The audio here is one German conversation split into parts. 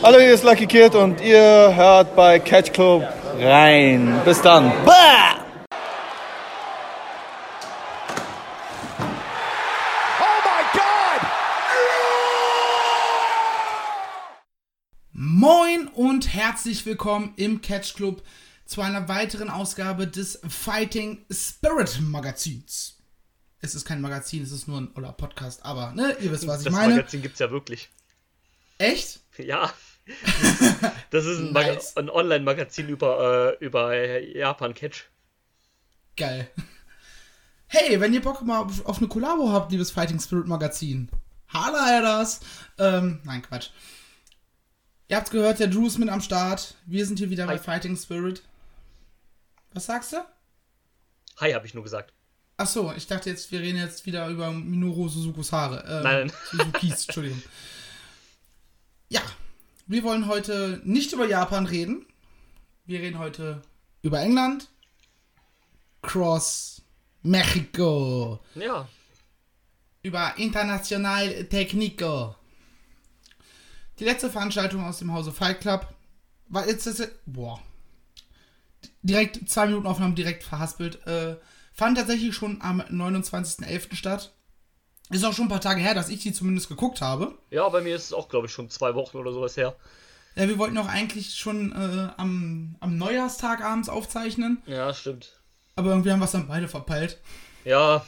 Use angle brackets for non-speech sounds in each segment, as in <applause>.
Hallo, hier ist Lucky Kid und ihr hört bei Catch Club rein. Bis dann. Bah! Oh! Moin und herzlich willkommen im Catch Club zu einer weiteren Ausgabe des Fighting Spirit Magazins. Es ist kein Magazin, es ist nur ein oder Podcast, aber ne, ihr wisst, <laughs> was ich das meine. Magazin gibt's ja wirklich. Echt? Ja. Das ist ein, Nice. ein Online-Magazin über, äh, über Japan-Catch. Geil. Hey, wenn ihr Bock mal auf, eine Kollabo habt, liebes Fighting Spirit Magazin, hala das. Ähm, nein, Quatsch. Ihr habt's gehört, der Drew ist mit am Start. Wir sind hier wieder bei Hi. Fighting Spirit. Was sagst du? Hi, habe ich nur gesagt. Ach so, ich dachte jetzt, wir reden jetzt wieder über Minoru Suzukus Haare. Ähm, Nein. Suzukis, Entschuldigung. <laughs> Ja, wir wollen heute nicht über Japan reden. Wir reden heute über England. Cross Mexico. Ja. Über International Technico. Die letzte Veranstaltung aus dem Hause Fight Club war jetzt. Das, boah. Direkt zwei Minuten Aufnahmen direkt verhaspelt. Äh, fand tatsächlich schon am 29.11. statt. Ist auch schon ein paar Tage her, dass ich die zumindest geguckt habe. Ja, bei mir ist es auch, glaube ich, schon zwei Wochen oder sowas her. Ja, wir wollten auch eigentlich schon äh, am, am Neujahrstag abends aufzeichnen. Ja, stimmt. Aber irgendwie haben wir es dann beide verpeilt. Ja,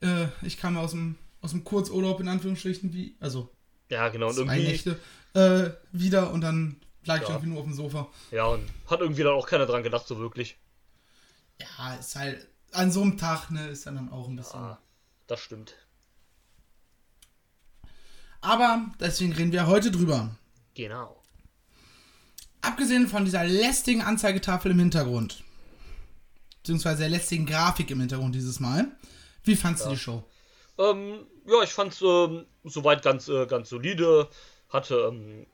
Äh, ich kam aus dem, aus dem Kurzurlaub in Anführungsstrichen, wie, also ja, genau. Und zwei irgendwie, Nächte äh, wieder und dann lag ich Ja. irgendwie nur auf dem Sofa. ja, und hat irgendwie dann auch keiner dran gedacht, so wirklich. Ja, ist halt an so einem Tag, ne, ist dann, dann auch ein bisschen. Ah, das stimmt. Aber deswegen reden wir heute drüber. Genau. Abgesehen von dieser lästigen Anzeigetafel im Hintergrund, beziehungsweise der lästigen Grafik im Hintergrund dieses Mal, wie fandst du die Show? Ähm, ja, ich fand's ähm, soweit ganz, äh, ganz solide. Hatte ähm,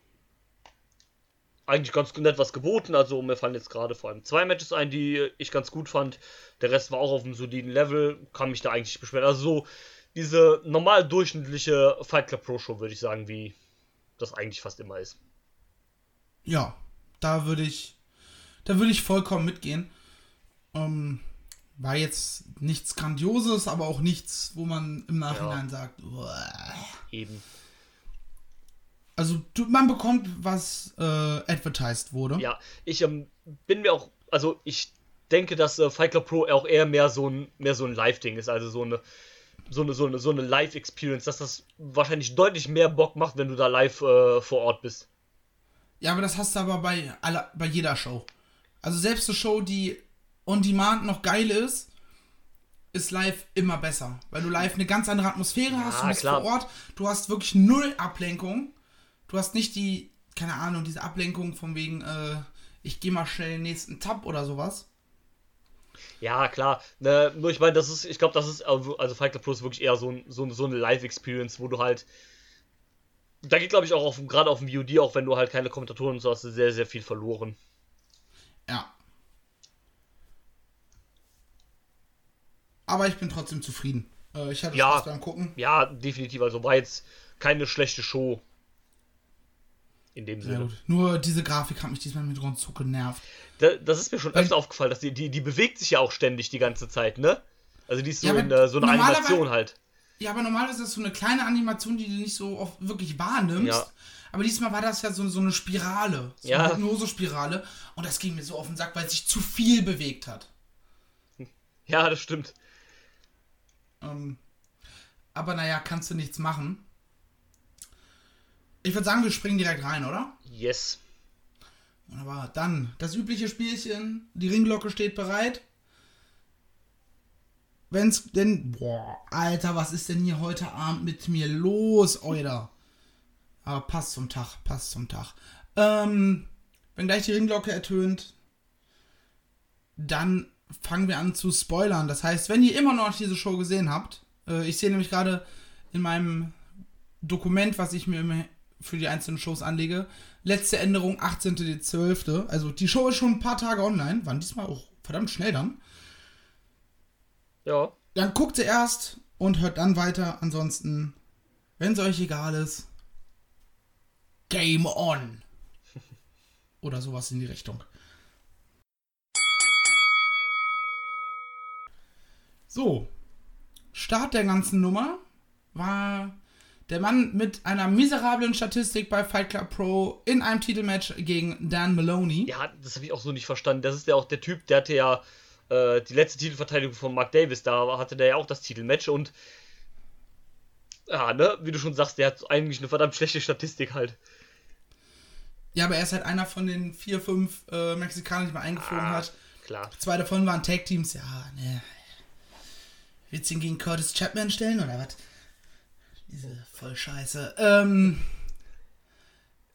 eigentlich ganz nett was geboten. Also mir fallen jetzt gerade vor allem zwei Matches ein, die ich ganz gut fand. Der Rest war auch auf einem soliden Level. Kann mich da eigentlich nicht beschweren. Also so diese normal durchschnittliche Fight Club Pro Show, würde ich sagen, wie das eigentlich fast immer ist. Ja, da würde ich, da würde ich vollkommen mitgehen. Ähm, war jetzt nichts Grandioses, aber auch nichts, wo man im Nachhinein sagt, "Uah." Eben. Also du, man bekommt, was äh, advertised wurde. Ja, ich ähm, bin mir auch, also ich denke, dass äh, Fight Club Pro auch eher mehr so ein, mehr so ein Live-Ding ist, also so eine, so eine, so eine, so eine Live-Experience, dass das wahrscheinlich deutlich mehr Bock macht, wenn du da live äh, vor Ort bist. Ja, aber das hast du aber bei, aller, bei jeder Show. Also selbst eine Show, die on demand noch geil ist, ist live immer besser. Weil du live eine ganz andere Atmosphäre hast, du bist klar. vor Ort, du hast wirklich null Ablenkung. Du hast nicht die, keine Ahnung, diese Ablenkung von wegen, äh, ich gehe mal schnell den nächsten Tab oder sowas. Ja, klar. Ne, nur ich meine, das ist, ich glaube, das ist, also Fight Club ist wirklich eher so, ein, so, so eine Live-Experience, wo du halt, da geht, glaube ich, auch gerade auf dem VOD, auch wenn du halt keine Kommentatoren und so hast, sehr, sehr viel verloren. Ja. Aber ich bin trotzdem zufrieden. Äh, ich hatte Ja. Spaß beim Gucken. Ja, definitiv, also war jetzt keine schlechte Show. In dem Ja, Sinne. gut. Nur diese Grafik hat mich diesmal mit Ron so genervt. Da, das ist mir schon Weil- öfter aufgefallen, dass die, die, die bewegt sich ja auch ständig die ganze Zeit, ne? Also die ist so Ja, in äh, so einer Animation halt. Ja, aber normalerweise ist das so eine kleine Animation, die du nicht so oft wirklich wahrnimmst. Ja. Aber diesmal war das ja so, so eine Spirale. So Ja. eine Hypnose-Spirale. Und das ging mir so auf den Sack, weil es sich zu viel bewegt hat. Ja, das stimmt. Ähm, aber naja, kannst du nichts machen. Ich würde sagen, wir springen direkt rein, oder? Yes. Wunderbar. Dann das übliche Spielchen. Die Ringglocke steht bereit. Wenn's denn. Boah, Alter, was ist denn hier heute Abend mit mir los, Euer? Aber passt zum Tag, passt zum Tag. Ähm, wenn gleich die Ringglocke ertönt, dann fangen wir an zu spoilern. Das heißt, wenn ihr immer noch diese Show gesehen habt, äh, ich sehe nämlich gerade in meinem Dokument, was ich mir immer für die einzelnen Shows anlege, letzte Änderung 18.12. Also die Show ist schon ein paar Tage online, waren diesmal auch verdammt schnell dann. Ja. Dann guckt sie erst und hört dann weiter. Ansonsten, wenn es euch egal ist, Game on. <laughs> Oder sowas in die Richtung. So. Start der ganzen Nummer war der Mann mit einer miserablen Statistik bei Fight Club Pro in einem Titelmatch gegen Dan Maloney. Ja, das habe ich auch so nicht verstanden. Das ist ja auch der Typ, der hatte ja äh, die letzte Titelverteidigung von Mark Davis, da hatte der ja auch das Titelmatch und ja, ne, wie du schon sagst, der hat eigentlich eine verdammt schlechte Statistik halt. Ja, aber er ist halt einer von den vier, fünf äh, Mexikanern, die man eingeflogen Ah, hat. Klar. Zwei davon waren Tag-Teams. Ja, ne. Willst du ihn gegen Curtis Chapman stellen oder was? Diese voll scheiße. Ähm,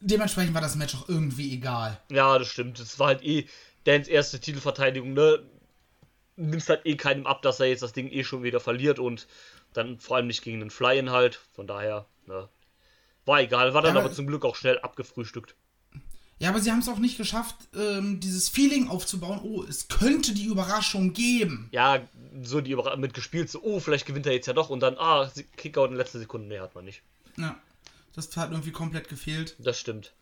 dementsprechend war das Match auch irgendwie egal. Ja, das stimmt. Das war halt eh Dans erste Titelverteidigung, ne? Nimmst halt eh keinem ab, dass er jetzt das Ding eh schon wieder verliert und dann vor allem nicht gegen den Fly-In halt. Von daher, ne? War egal, war dann Ja, aber zum Glück auch schnell abgefrühstückt. Ja, aber sie haben es auch nicht geschafft, ähm, dieses Feeling aufzubauen. Oh, es könnte die Überraschung geben. Ja, so die Überra mit gespielt, so, oh, vielleicht gewinnt er jetzt ja doch und dann, ah, Kickout in letzter Sekunde, nee, hat man nicht. Ja, das hat irgendwie komplett gefehlt. Das stimmt.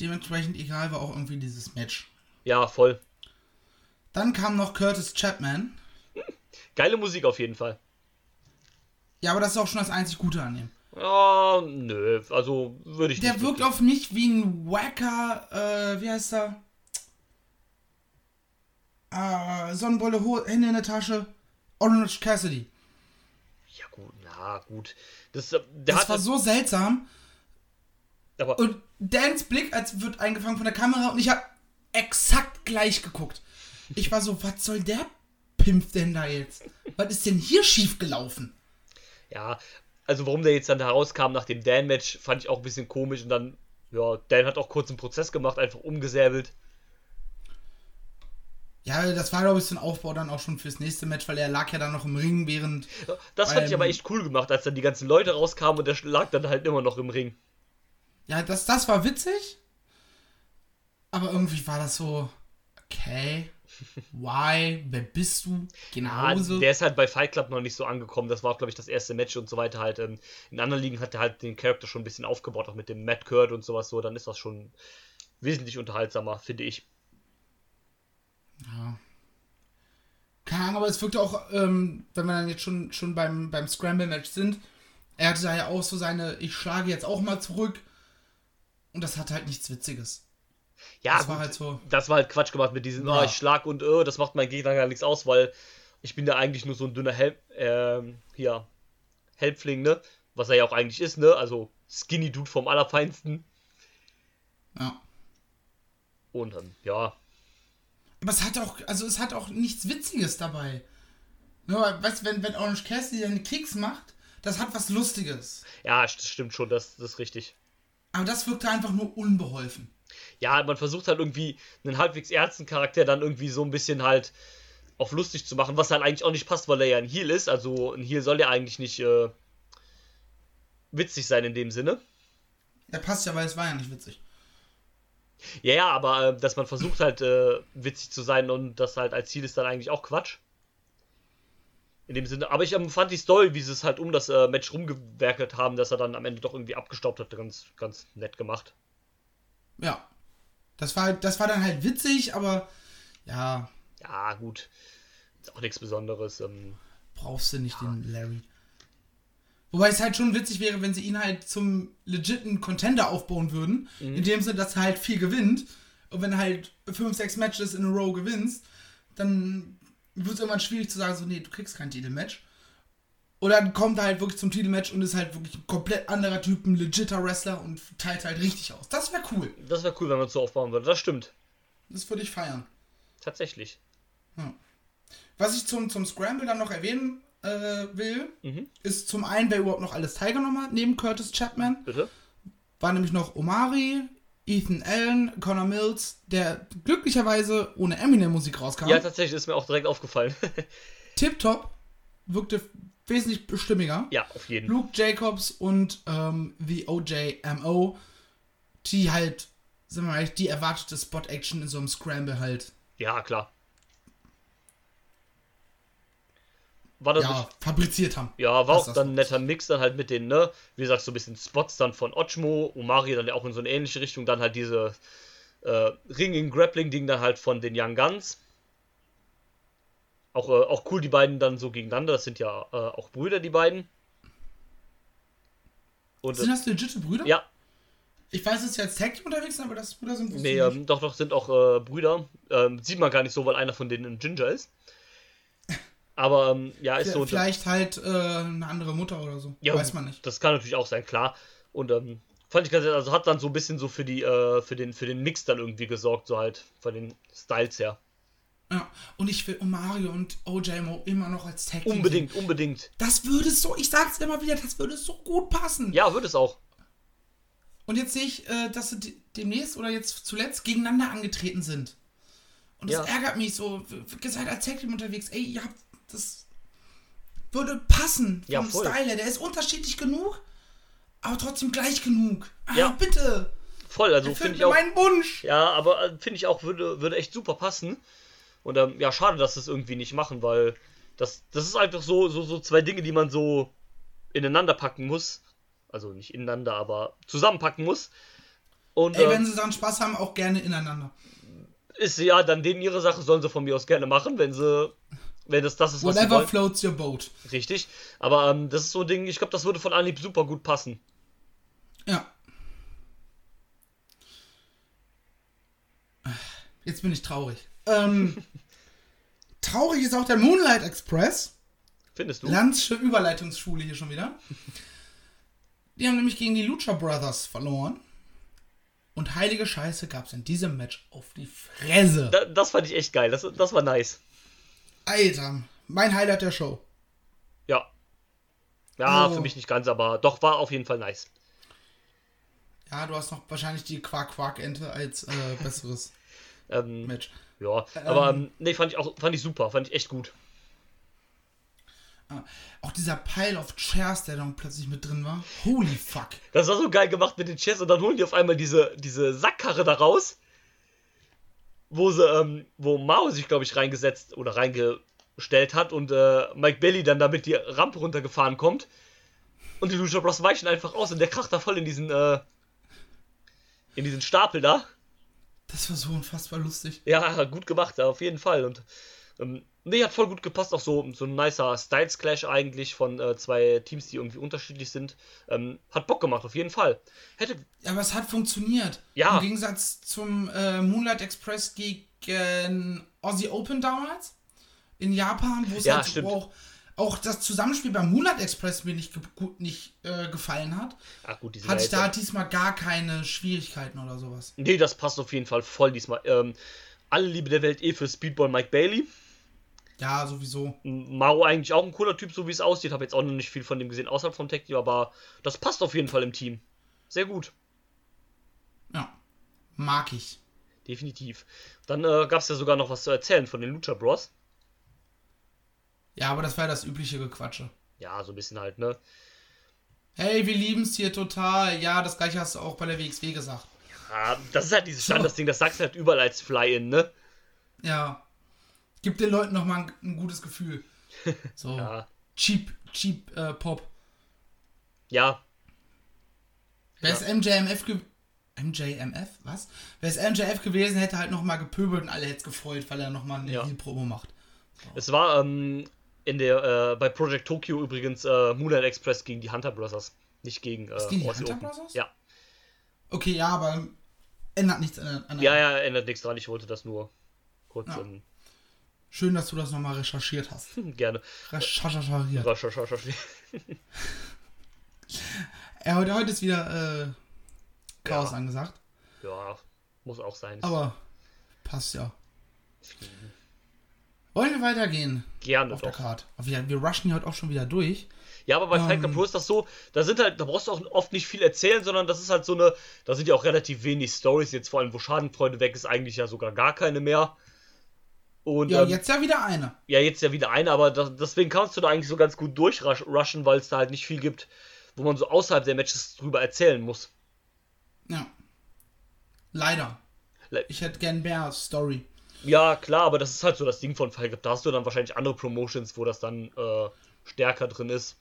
Dementsprechend egal war auch irgendwie dieses Match. Ja, voll. Dann kam noch Curtis Chapman. Geile Musik auf jeden Fall. Ja, aber das ist auch schon das einzig Gute an ihm. Ja, nö, also würde ich Der nicht. wirkt wirklich- auf mich wie ein wacker, äh, wie heißt er? Äh, Sonnenbrille, Hände in der Tasche. Orange Cassidy. Ja, gut, na gut. Das, äh, der Das war so seltsam. aber Und Dans Blick als wird eingefangen von der Kamera und ich habe exakt gleich geguckt. Ich war so, was soll der Pimp denn da jetzt? Was ist denn hier schief gelaufen? Ja, also warum der jetzt dann da rauskam nach dem Dan-Match, fand ich auch ein bisschen komisch und dann, ja, Dan hat auch kurz einen Prozess gemacht, einfach umgesäbelt. Ja, das war, glaube ich, so ein Aufbau dann auch schon fürs nächste Match, weil er lag ja dann noch im Ring, während. Das fand ich aber echt cool gemacht, als dann die ganzen Leute rauskamen und der lag dann halt immer noch im Ring. Ja, das, das war witzig. Aber irgendwie war das so. Okay. Why? Wer bist du? Ah, Hause. der ist halt bei Fight Club noch nicht so angekommen. Das war, glaube ich, das erste Match und so weiter halt. Ähm, in anderen Ligen hat er halt den Charakter schon ein bisschen aufgebaut, auch mit dem Matt Kurt und sowas so. Dann ist das schon wesentlich unterhaltsamer, finde ich. Ja. Keine Ahnung, aber es wirkte auch, ähm, wenn wir dann jetzt schon, schon beim, beim Scramble-Match sind, er hatte da ja auch so seine, ich schlage jetzt auch mal zurück. Und das hat halt nichts Witziges. Ja, Das war halt so. das war halt Quatsch gemacht mit diesem, Ja. oh, ich schlag und oh, das macht mein Gegner gar nichts aus, weil ich bin ja eigentlich nur so ein dünner Help, ähm, hier, Helpfling, ne? Was er ja auch eigentlich ist, ne? Also Skinny Dude vom Allerfeinsten. Ja. Und dann, ja, Aber es hat auch, also es hat auch nichts Witziges dabei. Nur, weißt du, wenn, wenn Orange Cassidy seine Kicks macht, das hat was Lustiges. ja, das stimmt schon, das, das ist richtig. Aber das wirkte einfach nur unbeholfen. ja, man versucht halt irgendwie einen halbwegs ernsten Charakter dann irgendwie so ein bisschen halt auf lustig zu machen, was halt eigentlich auch nicht passt, weil er ja ein Heel ist. Also ein Heel soll ja eigentlich nicht äh, witzig sein in dem Sinne. Ja, passt ja, weil es war ja nicht witzig. Ja, ja, aber äh, dass man versucht halt äh, witzig zu sein und das halt als Ziel ist dann eigentlich auch Quatsch. In dem Sinne. Aber ich ähm, fand die Story, wie sie es halt um das äh, Match rumgewerkelt haben, dass er dann am Ende doch irgendwie abgestaubt hat, ganz, ganz nett gemacht. Ja. Das war, das war dann halt witzig, aber ja, Ja, gut. Ist auch nichts Besonderes. Ähm, brauchst du nicht den Larry. Wobei es halt schon witzig wäre, wenn sie ihn halt zum legiten Contender aufbauen würden. In dem Sinne, dass er halt viel gewinnt. Und wenn du halt 5, 6 Matches in a row gewinnst, dann wird es irgendwann schwierig zu sagen, so, nee, du kriegst kein Titelmatch. Oder dann kommt er halt wirklich zum Titelmatch und ist halt wirklich ein komplett anderer Typ, ein legitter Wrestler und teilt halt richtig aus. Das wäre cool. das wäre cool, wenn man es so aufbauen würde. Das stimmt. Das würde ich feiern. Tatsächlich. Was ich zum, zum Scramble dann noch erwähnen äh, will, Mhm. ist zum einen, wer überhaupt noch alles teilgenommen hat, neben Curtis Chapman, Bitte? war nämlich noch Omari, Ethan Allen, Connor Mills, der glücklicherweise ohne Eminem-Musik rauskam. Ja, tatsächlich ist mir auch direkt aufgefallen. <laughs> Tip Top wirkte wesentlich bestimmiger. ja, auf jeden. Luke Jacobs und ähm, The OJMO, die halt, sagen wir mal, die erwartete Spot-Action in so einem Scramble halt. Ja, klar. War das ja, nicht, fabriziert haben. ja, war Das auch das dann ein netter Mix dann halt mit den, ne, wie gesagt, so ein bisschen Spots dann von Ochmo, Omari dann ja auch in so eine ähnliche Richtung, dann halt diese äh, Ringing-Grappling-Ding dann halt von den Young Guns. Auch, äh, auch cool, die beiden dann so gegeneinander, das sind ja äh, auch Brüder, die beiden. Und, Sind äh, das legitime Brüder? ja, Ich weiß, dass sie als Tag unterwegs sind, aber dass es Brüder sind, nee, ähm, doch, doch, sind auch äh, Brüder. Ähm, sieht man gar nicht so, weil einer von denen ein Ginger ist. Aber ähm, ja, ist so. unter- Vielleicht halt äh, eine andere Mutter oder so. Ja, weiß man nicht. Das kann natürlich auch sein, klar. Und ähm, fand ich ganz, also hat dann so ein bisschen so für die, äh, für den, für den Mix dann irgendwie gesorgt, so halt von den Styles her. Ja. Und ich will Mario und OJMO immer noch als Tag Team sehen. Unbedingt, unbedingt. Das würde so, ich sag's immer wieder, das würde so gut passen. Ja, wird es auch. Und jetzt sehe ich, äh, dass sie de- demnächst oder jetzt zuletzt gegeneinander angetreten sind. Und das Ja. ärgert mich so. Gesagt, als Tag Team unterwegs, ey, ihr habt das würde passen vom Ja, voll. Style her. Der ist unterschiedlich genug, aber trotzdem gleich genug. Ah, Ja. bitte. Voll, also finde ich auch. meinen Wunsch. Ja, aber äh, finde ich auch, würde, würde echt super passen. Und ähm, ja, schade, dass das irgendwie nicht machen, weil das, das ist einfach so, so, so zwei Dinge, die man so ineinander packen muss. Also nicht ineinander, aber zusammenpacken muss. Und Ey, äh, wenn sie dann Spaß haben, auch gerne ineinander. ist ja dann denen ihre Sache, sollen sie von mir aus gerne machen, wenn sie, wenn das das ist, was Whatever floats your boat. Richtig. Aber ähm, das ist so ein Ding, ich glaube, das würde von Anhieb super gut passen. Ja. Jetzt bin ich traurig. Ähm, <laughs> traurig ist auch der Moonlight Express. Findest du? Landsche Überleitungsschule hier schon wieder. Die haben nämlich gegen die Lucha Brothers verloren. Und heilige Scheiße gab es in diesem Match auf die Fresse. Da, das fand ich echt geil. Das, das war nice. Alter, mein Highlight der Show. Ja. Ja, Oh. für mich nicht ganz, aber doch war auf jeden Fall nice. Ja, du hast noch wahrscheinlich die Quark-Quark-Ente als äh, <laughs> besseres Ähm, Match. ja, aber ähm, nee, fand ich auch fand ich super, fand ich echt gut. Ah, Auch dieser Pile of Chairs, der dann plötzlich mit drin war. Holy fuck. Das war so geil gemacht mit den Chairs und dann holen die auf einmal diese, diese Sackkarre da raus, wo sie, ähm, wo Mao sich, glaube ich, reingesetzt oder reingestellt hat und äh, Mike Bailey dann damit die Rampe runtergefahren kommt. Und die Lucha Bros weichen einfach aus und der kracht da voll in diesen, äh, in diesen Stapel da. Das war so unfassbar lustig. Ja, gut gemacht, auf jeden Fall. Und ähm, nee, hat voll gut gepasst. Auch so, so ein nicer Styles Clash eigentlich von äh, zwei Teams, die irgendwie unterschiedlich sind. Ähm, hat Bock gemacht, auf jeden Fall. Hätte, Ja, aber es hat funktioniert. Ja. Im Gegensatz zum äh, Moonlight Express gegen Aussie Open damals in Japan, wo es Ja, halt auch, auch das Zusammenspiel beim Moonlight Express mir nicht, ge gut, nicht äh, gefallen hat, ach gut, hatte ich da diesmal gar keine Schwierigkeiten oder sowas. Nee, das passt auf jeden Fall voll diesmal. Ähm, alle Liebe der Welt eh für Speedball Mike Bailey. Ja, sowieso. Mao eigentlich auch ein cooler Typ, so wie es aussieht. Habe jetzt auch noch nicht viel von dem gesehen außerhalb vom Tech Team, aber das passt auf jeden Fall im Team. Sehr gut. Ja. Mag ich. Definitiv. Dann äh, gab es ja sogar noch was zu erzählen von den Lucha Bros. Ja, aber das war ja das übliche Gequatsche. Ja, so ein bisschen halt, ne? Hey, wir lieben es hier total. Ja, das gleiche hast du auch bei der WXW gesagt. Ja, das ist halt dieses Standardsding, das sagst du halt überall als Fly-In, ne? Ja. Gib den Leuten nochmal ein, ein gutes Gefühl. <laughs> So. Ja. Cheap, cheap äh, Pop. Ja, Wäre es MJMF ge MJMF? Was? Wäre es MJF gewesen, hätte halt nochmal gepöbelt und alle hätten es gefreut, weil er nochmal eine Ja. Heal-Promo macht. es war ähm, in der, äh, bei Project Tokyo übrigens äh, Moonlight Express gegen die Hunter Brothers. Nicht gegen äh, gegen die Aussie Hunter Open. Brothers? Ja. Okay, ja, aber ändert nichts an, an ja, ja, ändert nichts dran. Ich wollte das nur kurz Ja. ähm, Schön, dass du das nochmal recherchiert hast. <laughs> gerne. Recherchiert. Rasch. Ja, heute, heute ist wieder äh, Chaos Ja. angesagt. Ja, muss auch sein. Aber passt ja. Wollen wir weitergehen Gerne auf der doch. Card? Wir, wir rushen hier heute auch schon wieder durch. Ja, aber bei Fight Ähm. Club Pro ist das so, da sind halt, da brauchst du auch oft nicht viel erzählen, sondern das ist halt so eine, da sind ja auch relativ wenig Stories, jetzt vor allem, wo Schadenfreude weg ist, eigentlich ja sogar gar keine mehr. Und Ja, ähm, jetzt ja wieder eine. ja, jetzt ja wieder eine, aber das, deswegen kannst du da eigentlich so ganz gut durchrushen, weil es da halt nicht viel gibt, wo man so außerhalb der Matches drüber erzählen muss. Ja. Leider. Le- Ich hätte gern mehr Story. Ja, klar, aber das ist halt so das Ding von Club. Da hast du dann wahrscheinlich andere Promotions, wo das dann äh, stärker drin ist.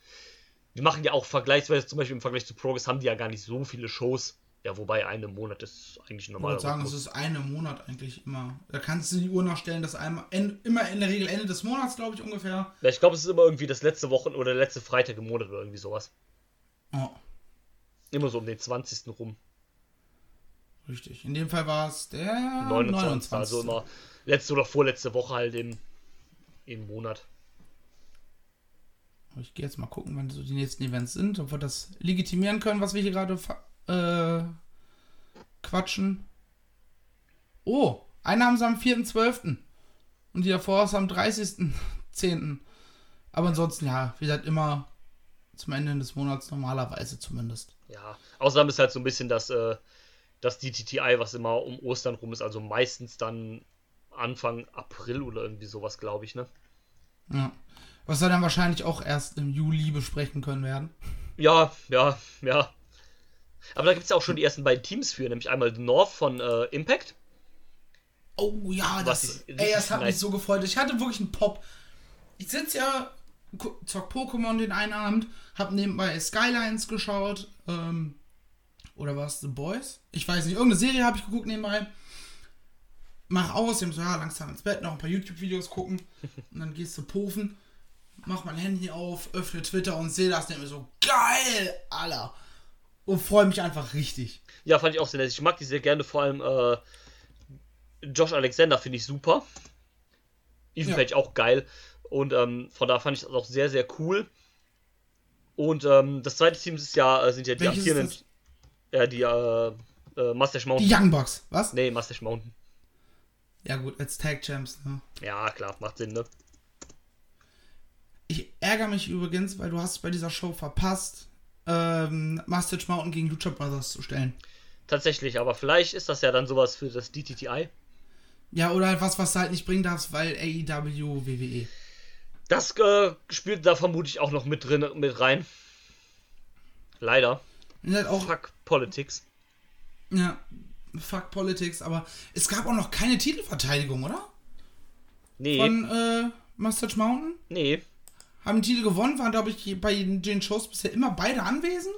Die machen ja auch vergleichsweise, zum Beispiel im Vergleich zu Progress, haben die ja gar nicht so viele Shows. Ja, wobei eine Monat ist eigentlich Ich normal. würde sagen, es ist eine Monat eigentlich immer. Da kannst du die Uhr nachstellen, dass einmal immer in der Regel Ende des Monats, glaube ich, ungefähr. Ja, ich glaube, es ist immer irgendwie das letzte Wochen oder der letzte Freitag im Monat oder irgendwie sowas. Oh, Immer so um den 20. rum. richtig. In dem Fall war es der 29. 29. Also immer letzte oder vorletzte Woche halt im, im Monat. Ich gehe jetzt mal gucken, wann so die nächsten Events sind, ob wir das legitimieren können, was wir hier gerade äh, quatschen. Oh, eine haben sie am 4.12. Und die davor ist am 30.10. Aber ansonsten, ja, wie gesagt, immer zum Ende des Monats normalerweise zumindest. Ja, Ausnahme ist halt so ein bisschen das, äh, das DTTI, was immer um Ostern rum ist. Also meistens dann Anfang April oder irgendwie sowas, glaube ich, ne? Ja. Was wir dann wahrscheinlich auch erst im Juli besprechen können werden. Ja, ja, ja. Aber da gibt es ja auch schon die ersten beiden Teams für, nämlich einmal The North von äh, Impact. Oh ja, das, ey, das hat mich so gefreut. Ich hatte wirklich einen Pop. Ich sitze ja, zock Pokémon den einen Abend, hab nebenbei Skylines geschaut, ähm, oder was, The Boys? Ich weiß nicht, irgendeine Serie habe ich geguckt nebenbei. Mach aus, ich so, ja, langsam ins Bett, noch ein paar YouTube-Videos gucken. Und dann gehst du pufen, mach mein Handy auf, öffne Twitter und sehe das, mir so, geil, Alter. Und freue mich einfach richtig. Ja, fand ich auch sehr nett. Ich mag die sehr gerne, vor allem äh, Josh Alexander finde ich super. Ethan Ja. Page auch geil. Und ähm, von da fand ich das auch sehr, sehr cool. Und ähm, das zweite Team ist ja, äh, sind ja die Welches amtierenden. Ja, die äh, äh, Mustache Die Mountain. Young Bucks, was? Nee, Mustache Mountain. Ja gut, als Tag Champs, ne? Ja, klar, macht Sinn, ne? Ich ärgere mich übrigens, weil du hast bei dieser Show verpasst, ähm, Mustache Mountain gegen Lucha Brothers zu stellen. Tatsächlich, aber vielleicht ist das ja dann sowas für das DTTI. Ja, oder halt was, was du halt nicht bringen darfst, weil AEW, WWE. Das äh, spielt da vermutlich auch noch mit drin, mit rein. Leider. Halt auch, Fuck Politics. ja, fuck Politics, aber es gab auch noch keine Titelverteidigung, oder? Nee, Von äh, Mustache Mountain. nee. Haben den Titel gewonnen, waren, glaube ich, bei den Shows bisher immer beide anwesend.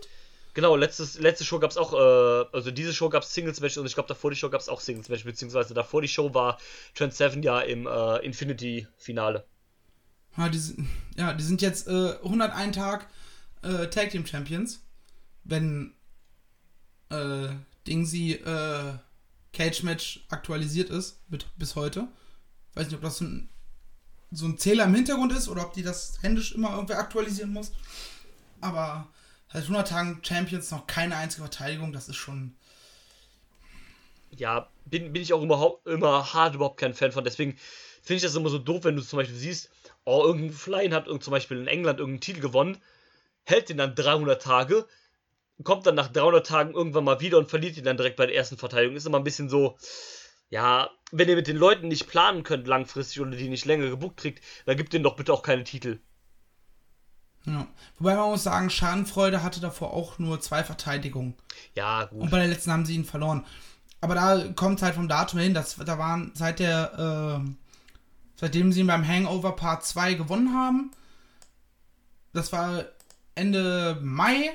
Genau, letztes, letzte Show gab es auch, äh, also diese Show gab es Singles-Match und ich glaube davor die Show gab es auch Singles-Match, beziehungsweise davor die Show war Trent Seven ja im äh, Infinity-Finale. Ja, die, sind- <laughs> ja, die sind jetzt äh, 101 Tag äh, Tag Team Champions. Wenn äh, Dingsy äh, Cage Match aktualisiert ist, mit, bis heute. Weiß nicht, ob das so ein, so ein Zähler im Hintergrund ist oder ob die das händisch immer irgendwer aktualisieren muss. Aber seit 100 Tagen Champions noch keine einzige Verteidigung, das ist schon. Ja, bin, bin ich auch überhaupt, immer hart überhaupt kein Fan von, deswegen finde ich das immer so doof, wenn du zum Beispiel siehst, oh, irgendein Flyin hat zum Beispiel in England irgendeinen Titel gewonnen, hält den dann 300 Tage, kommt dann nach 300 Tagen irgendwann mal wieder und verliert ihn dann direkt bei der ersten Verteidigung. Ist immer ein bisschen so, ja, wenn ihr mit den Leuten nicht planen könnt langfristig oder die nicht länger gebucht kriegt, dann gibt denen doch bitte auch keine Titel. Ja. Wobei man muss sagen, Schadenfreude hatte davor auch nur zwei Verteidigungen. Ja, Und gut. bei der letzten haben sie ihn verloren. Aber da kommt es halt vom Datum hin, dass da waren seit der, äh, seitdem sie ihn beim Hangover Part 2 gewonnen haben, das war Ende Mai,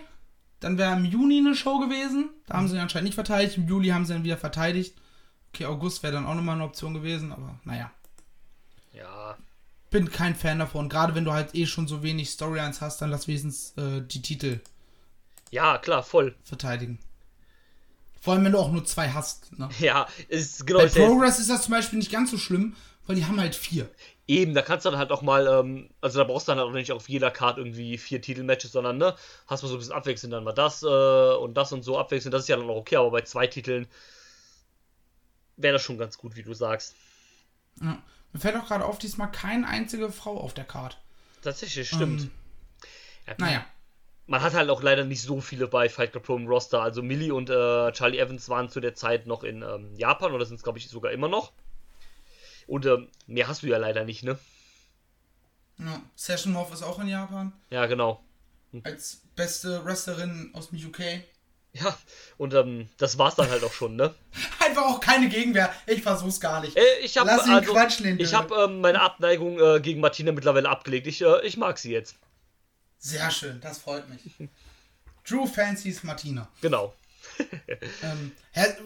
dann wäre im Juni eine Show gewesen, da haben sie ihn anscheinend nicht verteidigt, im Juli haben sie ihn wieder verteidigt. Okay, August wäre dann auch nochmal eine Option gewesen, aber naja. Ja, Bin kein Fan davon. Gerade wenn du halt eh schon so wenig Storylines hast, dann lass wenigstens äh, die Titel ja, klar, voll. verteidigen. Vor allem, wenn du auch nur zwei hast. Ne? <laughs> Ja, ist genau Bei Progress ist das zum Beispiel nicht ganz so schlimm, weil die haben halt vier. Eben, da kannst du dann halt auch mal, ähm, also da brauchst du dann halt auch nicht auf jeder Karte irgendwie vier Titelmatches, sondern ne, hast mal so ein bisschen abwechselnd, dann mal das äh, und das und so abwechselnd, das ist ja dann auch okay, aber bei zwei Titeln wäre das schon ganz gut, wie du sagst. Ja. Mir fällt auch gerade auf, diesmal keine einzige Frau auf der Karte. Tatsächlich, stimmt. Ähm, ja, Naja. Man hat halt auch leider nicht so viele bei Fight Club Pro im Roster. Also Millie und äh, Charlie Evans waren zu der Zeit noch in ähm, Japan oder sind es, glaube ich, sogar immer noch. Und ähm, mehr hast du ja leider nicht, ne? Ja. Session Morph ist auch in Japan. Ja, genau. Als beste Wrestlerin aus dem UK. Ja, und ähm, das war's dann halt auch schon, ne? <laughs> einfach auch keine Gegenwehr. Ich versuch's gar nicht. Äh, ich habe Lass ihn also, quatschen, den ich habe ähm, meine Abneigung äh, gegen Martina mittlerweile abgelegt. Ich, äh, ich mag sie jetzt. Sehr schön, das freut mich. <laughs> Drew Fancies Martina. Genau. <laughs> Ähm,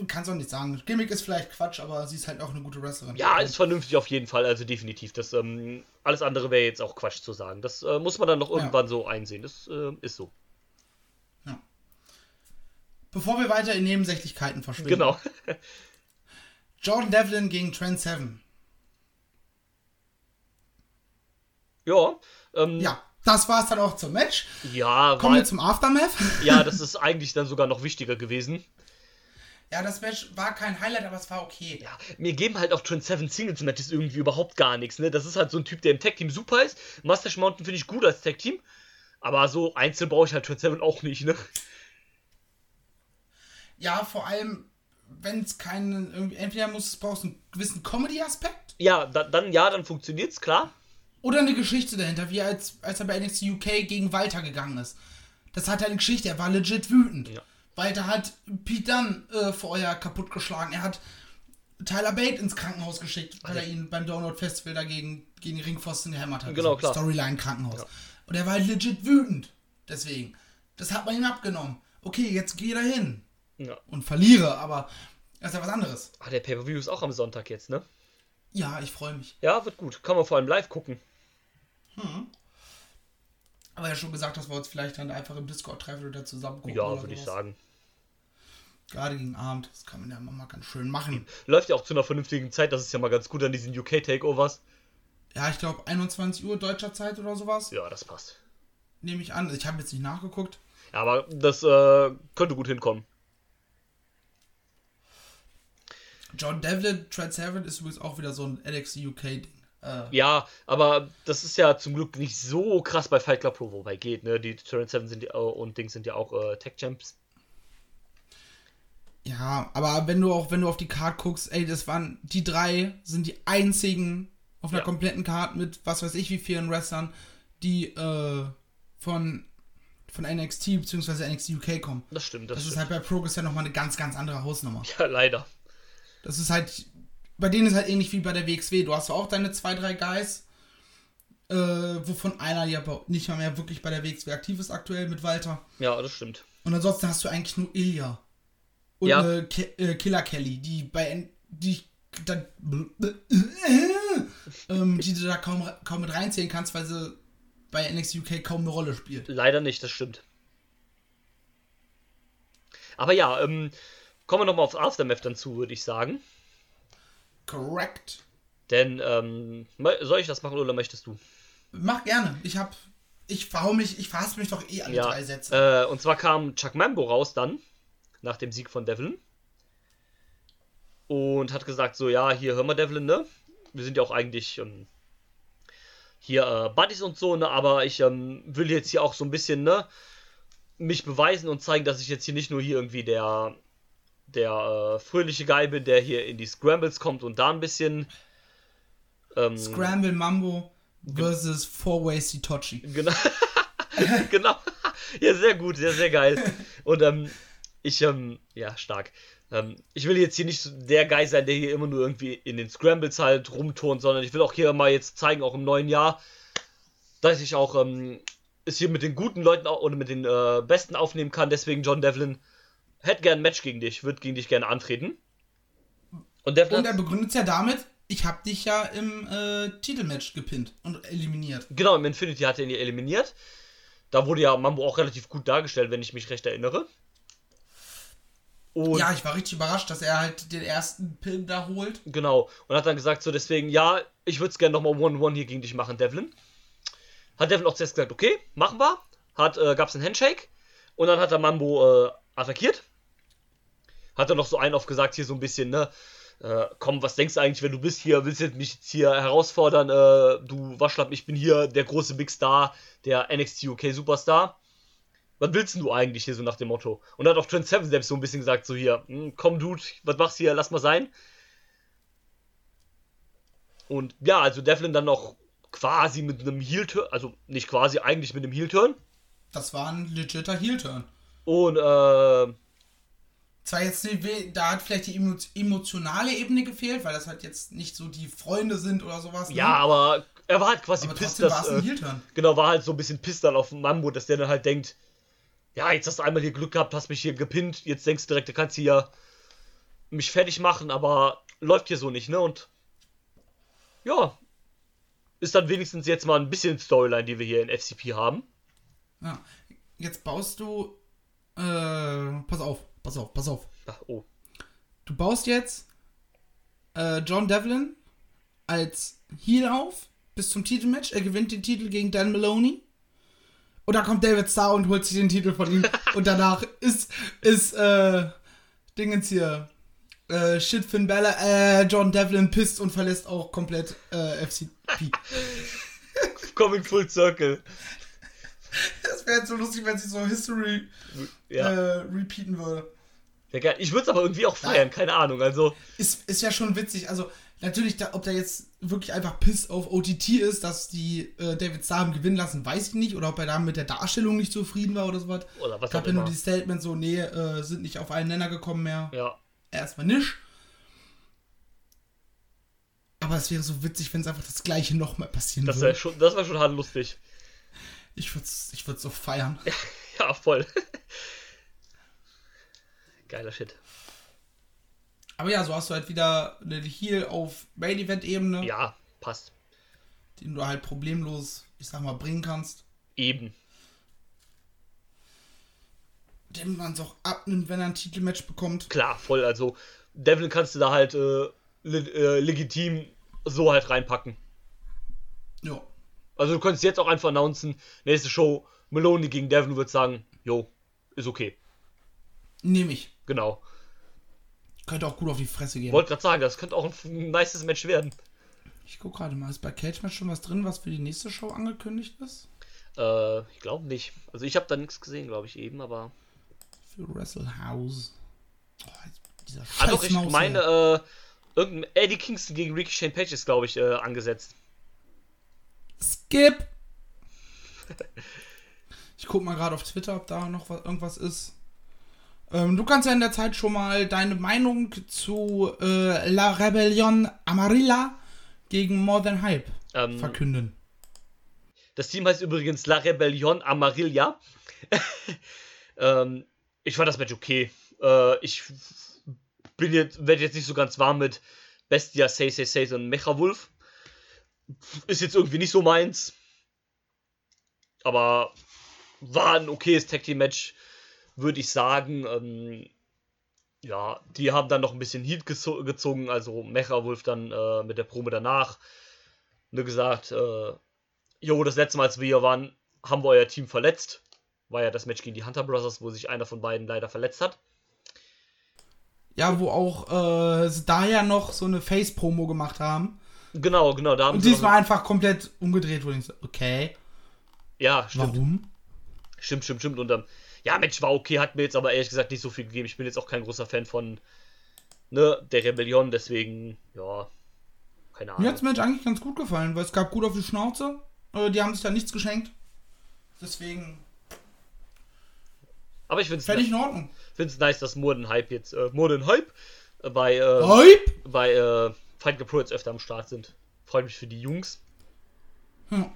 kannst auch nicht sagen. Gimmick ist vielleicht Quatsch, aber sie ist halt auch eine gute Wrestlerin. Ja, ist vernünftig auf jeden Fall, also definitiv. Das ähm, alles andere wäre jetzt auch Quatsch zu sagen. Das äh, muss man dann noch irgendwann so einsehen. Das äh, ist so. Bevor wir weiter in Nebensächlichkeiten verschwinden. Genau. <laughs> Jordan Devlin gegen Trent Seven. ja. Ähm, Ja, das war's dann auch zum Match. Ja, Kommen war, wir zum Aftermath. ja, <laughs> das ist eigentlich dann sogar noch wichtiger gewesen. Ja, das Match war kein Highlight, aber es war okay. Ja, mir geben halt auch Trent Seven Singles Matches irgendwie überhaupt gar nichts, ne? Das ist halt so ein Typ, der im Tag Team super ist. Mustache Mountain finde ich gut als Tag Team. Aber so einzeln brauche ich halt Trent Seven auch nicht, ne? Ja, vor allem, wenn es keinen, entweder muss es brauchst einen gewissen Comedy-Aspekt Ja, da, dann ja, dann funktioniert's, klar. oder eine Geschichte dahinter, wie als, als er bei NXT UK gegen Walter gegangen ist. Das hat eine Geschichte, er war legit wütend. Ja. Walter hat Pete Dunne äh, vorher kaputtgeschlagen. Er hat Tyler Bate ins Krankenhaus geschickt, weil er ihn beim Download Festival dagegen gegen die Ringpfosten gehämmert hat. Genau, So, klar. Storyline Krankenhaus. Und er war legit wütend. Deswegen. Das hat man ihm abgenommen. Okay, jetzt geh da hin Ja. und verliere, aber das ist ja was anderes. Ah, der Pay-Per-View ist auch am Sonntag jetzt, ne? Ja, ich freue mich. Ja, wird gut. Kann man vor allem live gucken. Aber ja schon gesagt, dass wir uns vielleicht dann einfach im Discord treffen oder zusammen gucken. Ja, würde ich sagen. Gerade gegen Abend, das kann man ja mal ganz schön machen. Läuft ja auch zu einer vernünftigen Zeit, das ist ja mal ganz gut an diesen UK-Takeovers. Ja, ich glaube 21 Uhr deutscher Zeit oder sowas. Ja, das passt. Nehme ich an. Ich habe jetzt nicht nachgeguckt. Ja, aber das äh, könnte gut hinkommen. John Devlin, Trent Seven ist übrigens auch wieder so ein NXT UK-Ding. Äh, Ja, aber das ist ja zum Glück nicht so krass bei Fight Club Pro, wobei geht, ne? Die Torrent 7 sind die, äh, und Dings sind ja auch äh, Tech Champs. ja, aber wenn du auch, wenn du auf die Card guckst, ey, das waren, die drei sind die einzigen auf einer Ja. kompletten Card mit was weiß ich wie vielen Wrestlern, die äh, von, von NXT bzw. NXT UK kommen. Das stimmt, das, Das ist stimmt. halt bei Progress ja nochmal eine ganz, ganz andere Hausnummer. ja, leider. Das ist halt, bei denen ist halt ähnlich wie bei der WXW. Du hast auch deine zwei, drei Guys, äh, wovon einer ja aber nicht mal mehr wirklich bei der WXW aktiv ist aktuell mit Walter. Ja, das stimmt. Und ansonsten hast du eigentlich nur Ilya. Und Ja. äh, Ke äh, Killer Kelly, die bei, die, da, <laughs> ähm, die du da kaum, kaum mit reinzählen kannst, weil sie bei NXT UK kaum eine Rolle spielt. Leider nicht, das stimmt. Aber ja, ähm, kommen wir nochmal aufs Aftermath dann zu, würde ich sagen. Correct. Denn, ähm, soll ich das machen oder möchtest du? Mach gerne. Ich hab, ich verhau mich, ich verhasse mich doch eh alle Ja, drei Sätze. äh, und zwar kam Chuck Mambo raus dann, nach dem Sieg von Devlin. Und hat gesagt, so, ja, hier, hör mal, Devlin, ne? Wir sind ja auch eigentlich ähm, hier äh, Buddies und so, ne? Aber ich ähm, will jetzt hier auch so ein bisschen, ne? Mich beweisen und zeigen, dass ich jetzt hier nicht nur hier irgendwie der, der äh, fröhliche Guy bin, der hier in die Scrambles kommt und da ein bisschen. Ähm, Scramble Mambo versus Four-Way Sitochi. Genau. <laughs> genau. Ja, sehr gut, sehr, sehr geil. Und ähm, ich, ähm, ja, stark. Ähm, ich will jetzt hier nicht der Guy sein, der hier immer nur irgendwie in den Scrambles halt rumturnt, sondern ich will auch hier mal jetzt zeigen, auch im neuen Jahr, dass ich auch ähm, es hier mit den guten Leuten au- oder mit den äh, Besten aufnehmen kann. Deswegen, John Devlin, hätte gern ein Match gegen dich, würde gegen dich gerne antreten. Und Devlin. Und er begründet es ja damit, ich habe dich ja im äh, Titelmatch gepinnt und eliminiert. Genau, im Infinity hat er ihn ja eliminiert. Da wurde ja Mambo auch relativ gut dargestellt, wenn ich mich recht erinnere. Und ja, ich war richtig überrascht, dass er halt den ersten Pin da holt. genau. Und hat dann gesagt, so deswegen, ja, ich würde es gerne nochmal One-One hier gegen dich machen, Devlin. Hat Devlin auch zuerst gesagt, okay, machen wir. Hat, äh, gab's einen Handshake. Und dann hat der Mambo äh, attackiert. Hat dann noch so einen aufgesagt, hier so ein bisschen, ne? Äh, komm, was denkst du eigentlich, wenn du bist hier, willst du mich jetzt hier herausfordern? Äh, du Waschlapp, ich bin hier der große Big Star, der NXT UK Superstar. Was willst denn du eigentlich hier so nach dem Motto? Und hat auch Trent Seven selbst so ein bisschen gesagt, so hier, hm, komm Dude, was machst du hier, lass mal sein. Und ja, also Devlin dann noch quasi mit einem Heel-Turn, also nicht quasi, eigentlich mit einem Heel-Turn. Das war ein legitter Heel-Turn. Und äh, zwar jetzt nicht, da hat vielleicht die emo emotionale Ebene gefehlt, weil das halt jetzt nicht so die Freunde sind oder sowas. ne? Ja, aber er war halt quasi aber war dass. Äh, genau, war halt so ein bisschen pisst dann auf Mambo, dass der dann halt denkt, ja, jetzt hast du einmal hier Glück gehabt, hast mich hier gepinnt, jetzt denkst du direkt, du kannst hier mich fertig machen, aber läuft hier so nicht, ne? Und ja, ist dann wenigstens jetzt mal ein bisschen Storyline, die wir hier in FCP haben. Ja. Jetzt baust du. Äh, pass auf, pass auf, pass auf. Ach, oh. Du baust jetzt äh, John Devlin als Heel auf bis zum Titelmatch. Er gewinnt den Titel gegen Dan Maloney. Und dann kommt David Starr und holt sich den Titel von ihm. <laughs> und danach ist, ist, äh, Dingens hier, äh, Shit Finn Balor, äh, John Devlin pisst und verlässt auch komplett äh, FCP. Coming full circle. Das wäre jetzt so lustig, wenn sie so History Ja. äh, repeaten würde. ja. Ich würde es aber irgendwie auch feiern, keine Ahnung. Also, ist, ist ja schon witzig. Also, natürlich, da, ob der jetzt wirklich einfach Piss auf OTT ist, dass die äh, David Starr haben gewinnen lassen, weiß ich nicht. Oder ob er da mit der Darstellung nicht zufrieden war oder so was. Oder was Gab auch ja nur die Statement so, nee, äh, sind nicht auf einen Nenner gekommen mehr. ja. Erstmal nicht. Aber es wäre so witzig, wenn es einfach das gleiche nochmal passieren Das wäre würde. schon, das wär schon hart lustig. Ich würde es ich würd's so feiern. <laughs> Ja, voll. Geiler Shit. Aber ja, so hast du halt wieder eine Heal auf Main Event Ebene, Ja, passt. den du halt problemlos, ich sag mal, bringen kannst. Eben. Dem man es auch abnimmt, wenn er ein Titelmatch bekommt. Klar, voll. Also, Devlin kannst du da halt äh, le äh, legitim so halt reinpacken. Ja. Also, du könntest jetzt auch einfach announcen, nächste Show, Maloney gegen Devlin, wird sagen, jo, ist okay. Nehme ich. Genau. Könnte auch gut auf die Fresse gehen. Wollte gerade sagen, das könnte auch ein nices Match werden. Ich guck gerade mal, ist bei Cage Match schon was drin, was für die nächste Show angekündigt ist? Äh, ich glaube nicht. Also, ich habe da nichts gesehen, glaube ich, eben, aber. Für Wrestle House. Oh, dieser Ah, doch, ich Scheißmaus, meine, äh, irgendein Eddie Kingston gegen Ricky Shane Page ist, glaube ich, äh, angesetzt. Skip! <laughs> Ich guck mal gerade auf Twitter, ob da noch was, irgendwas ist. Ähm, du kannst ja in der Zeit schon mal deine Meinung zu äh, La Rebellion Amarilla gegen More Than Hype Ähm, verkünden. Das Team heißt übrigens La Rebellion Amarilla. <laughs> ähm, ich fand das Match okay. Äh, ich bin jetzt, werde jetzt nicht so ganz warm mit Bestia, Say Say Say und Mecha Wolf. Ist jetzt irgendwie nicht so meins. Aber war ein okayes Tag Team Match, würde ich sagen. Ähm, ja, die haben dann noch ein bisschen Heat gezo gezogen, also Mecha Wolf dann äh, mit der Probe danach. Nur gesagt, äh, Jo, das letzte Mal, als wir hier waren, haben wir euer Team verletzt. War ja das Match gegen die Hunter Brothers, wo sich einer von beiden leider verletzt hat. Ja, wo auch äh, daher noch so eine Face-Promo gemacht haben. Genau, genau, da haben Und sie diesmal einfach komplett umgedreht, wo ich so, okay, Ja, stimmt, warum? stimmt, stimmt, stimmt. Und ähm, ja, Match war okay, hat mir jetzt aber ehrlich gesagt nicht so viel gegeben. Ich bin jetzt auch kein großer Fan von ne, der Rebellion, deswegen, ja, keine Mir Ahnung. hat das Match eigentlich ganz gut gefallen, weil es gab gut auf die Schnauze. Äh, die haben sich da nichts geschenkt. Deswegen Aber ich finde fände ich es in Ordnung. nice, dass Modern Hype jetzt, äh, Modern Hype bei, äh, Hype! bei äh, Club Pro jetzt öfter am Start sind. Freut mich für die Jungs. Hm.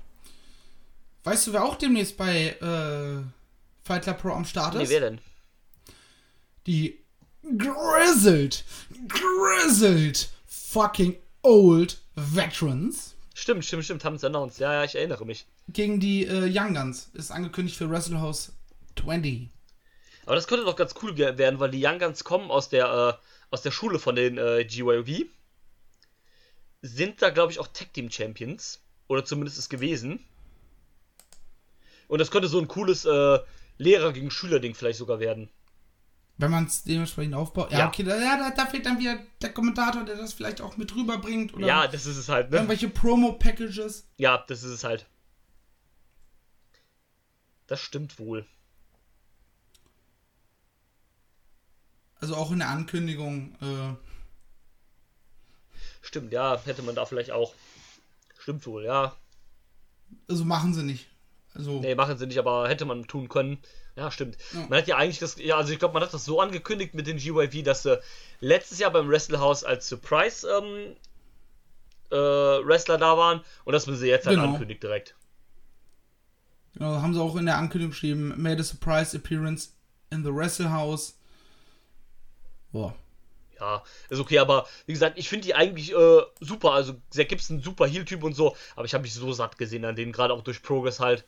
Weißt du, wer auch demnächst bei äh, Fight Club Pro am Start Nee, ist? wer denn? Die Grizzled, Grizzled fucking old Veterans Stimmt, stimmt, stimmt, haben es announced. Ja, ja, ich erinnere mich. gegen die äh, Young Guns. Ist angekündigt für Wrestle House 20. Aber das könnte doch ganz cool werden, weil die Young Guns kommen aus der, äh, aus der Schule von den äh, GYV. Sind da, glaube ich, auch Tag Team Champions. Oder zumindest ist gewesen. Und das könnte so ein cooles äh, Lehrer gegen Schüler-Ding vielleicht sogar werden. Wenn man es dementsprechend aufbaut. Ja, Ja. okay, da, da, da fehlt dann wieder der Kommentator, der das vielleicht auch mit rüberbringt. Oder Ja, das ist es halt, ne? irgendwelche Promo-Packages. Ja, das ist es halt. Das stimmt wohl. Also auch in der Ankündigung. Äh, Stimmt, ja, hätte man da vielleicht auch. Stimmt wohl, ja. also machen sie nicht. Also, Nee, machen sie nicht, aber hätte man tun können. Ja, stimmt. Man hat ja eigentlich das, ja, also ich glaube, man hat das so angekündigt mit den GYV, dass sie letztes Jahr beim Wrestle House als Surprise ähm, äh, Wrestler da waren und dass man sie jetzt halt Genau. ankündigt direkt. Genau, haben sie auch in der Ankündigung geschrieben, made a surprise appearance in the Wrestle House. Boah. Ja, ist okay, aber wie gesagt, ich finde die eigentlich äh, super. Also, Zack Gibson, super Heel-Typ und so, aber ich habe mich so satt gesehen an denen, gerade auch durch Progress halt.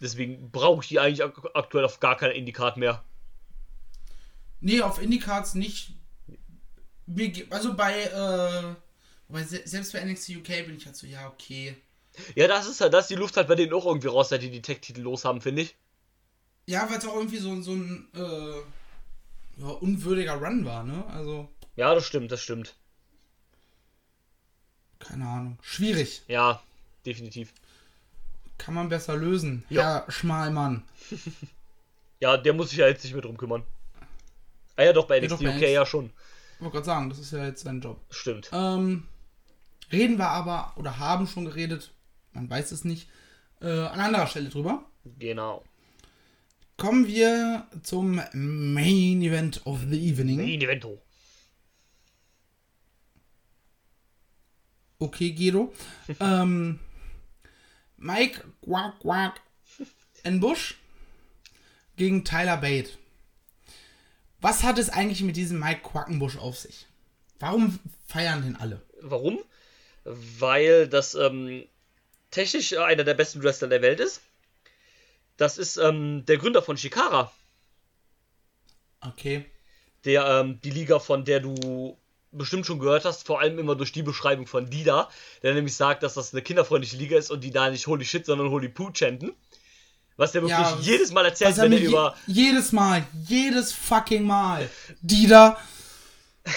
Deswegen brauche ich die eigentlich ak aktuell auf gar keine Indikat mehr. Nee, auf Indicards nicht. Also bei, äh, bei se- selbst bei NXT UK bin ich halt so, ja, okay. Ja, das ist halt, das ist die Luft halt bei denen auch irgendwie raus, seit die die Tech-Titel los haben, finde ich. Ja, weil es auch irgendwie so, so ein äh, ja, unwürdiger Run war, ne? Also, Ja, das stimmt, das stimmt. keine Ahnung. Schwierig. Ja, definitiv. Kann man besser lösen. Ja. Herr Schmalmann. <laughs> Ja, der muss sich ja jetzt nicht mehr drum kümmern. Ah ja, doch, bei Ja, NXT doch, bei UK NXT. ja schon. Ich wollte gerade sagen, das ist ja jetzt sein Job. Stimmt. Ähm, reden wir aber, oder haben schon geredet, man weiß es nicht, äh, an anderer Stelle drüber. Genau. Kommen wir zum Main Event of the Evening. Main Evento. Okay, Guido. <laughs> ähm, Mike Quack Quack in Bush gegen Tyler Bate. Was hat es eigentlich mit diesem Mike Quackenbusch auf sich? Warum feiern den alle? Warum? Weil das ähm, technisch einer der besten Wrestler der Welt ist. Das ist ähm, der Gründer von Shikara, Okay. der ähm, die Liga, von der du bestimmt schon gehört hast, vor allem immer durch die Beschreibung von Dida, der nämlich sagt, dass das eine kinderfreundliche Liga ist und die da nicht Holy Shit, sondern Holy Poo chanten. Was der wirklich Ja, jedes Mal erzählt, er wenn er je, über. jedes Mal, jedes fucking Mal. Die da. <laughs>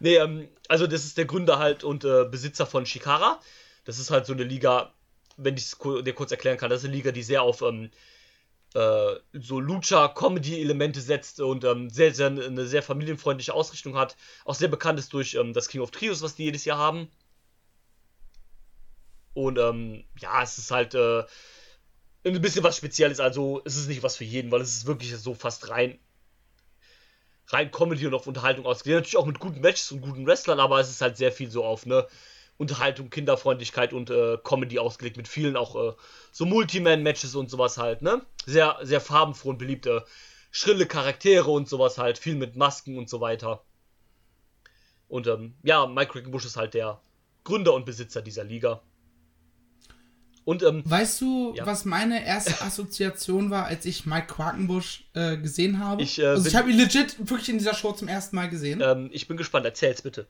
Nee, ähm, also das ist der Gründer halt und äh, Besitzer von Shikara. Das ist halt so eine Liga, wenn ich es dir kurz erklären kann, das ist eine Liga, die sehr auf ähm, äh, so Lucha-Comedy-Elemente setzt und ähm, sehr, sehr, eine sehr familienfreundliche Ausrichtung hat. Auch sehr bekannt ist durch ähm, das King of Trios, was die jedes Jahr haben. Und ähm, ja, es ist halt äh, ein bisschen was Spezielles. Also es ist nicht was für jeden, weil es ist wirklich so fast rein rein Comedy und auf Unterhaltung ausgelegt. Natürlich auch mit guten Matches und guten Wrestlern, aber es ist halt sehr viel so auf ne Unterhaltung, Kinderfreundlichkeit und äh, Comedy ausgelegt mit vielen auch äh, so Multiman-Matches und sowas halt, ne? Sehr, sehr farbenfroh und beliebt. Äh, schrille Charaktere und sowas halt, viel mit Masken und so weiter. Und ähm, ja, Mike Quackenbush ist halt der Gründer und Besitzer dieser Liga. Und ähm, Weißt du, Ja. was meine erste <laughs> Assoziation war, als ich Mike Quakenbusch äh, gesehen habe? Ich, äh, also ich habe ihn legit wirklich in dieser Show zum ersten Mal gesehen. ähm, ich bin gespannt, erzähl's bitte.